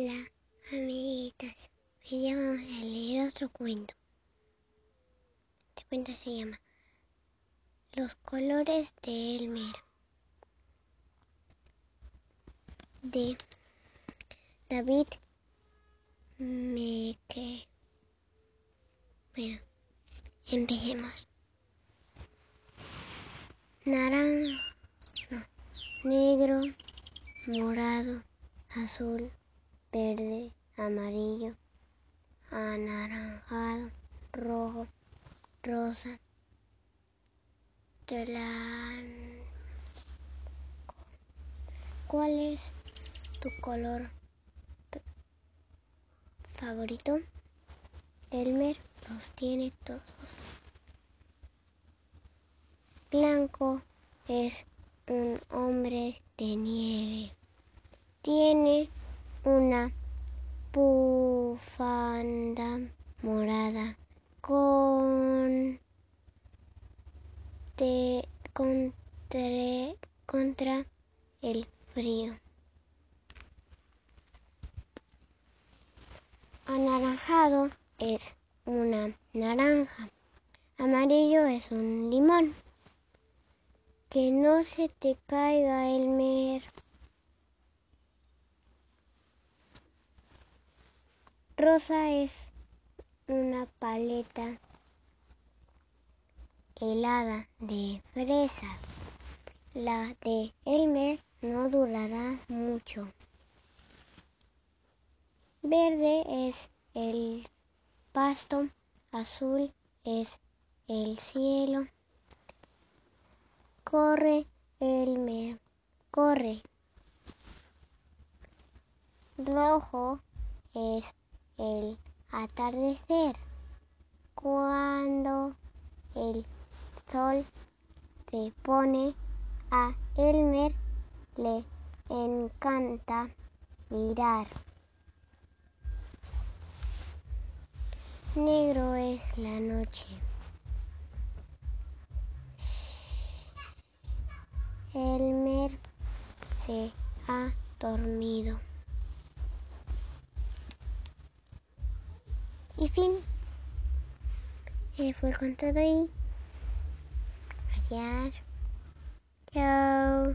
Hola, amiguitas. Hoy día vamos a leer otro cuento. Este cuento se llama Los colores de Elmer. De David Meke. Bueno, empecemos. Naranja, no, negro, morado, azul, verde, amarillo, anaranjado, rojo, rosa, blanco. ¿Cuál es tu color favorito? Elmer los tiene todos. Blanco es un hombre de nieve. Tiene una bufanda morada con de, contra, contra el frío. Anaranjado es una naranja. Amarillo es un limón. Que no se te caiga el mer. Rosa es una paleta helada de fresa. La de Elmer no durará mucho. Verde es el pasto, azul es el cielo. Corre Elmer, corre. Rojo es el atardecer, cuando el sol se pone a Elmer le encanta mirar. Negro es la noche. Elmer se ha dormido. Y fin. Eh, fue con todo y. Gracias. Chao.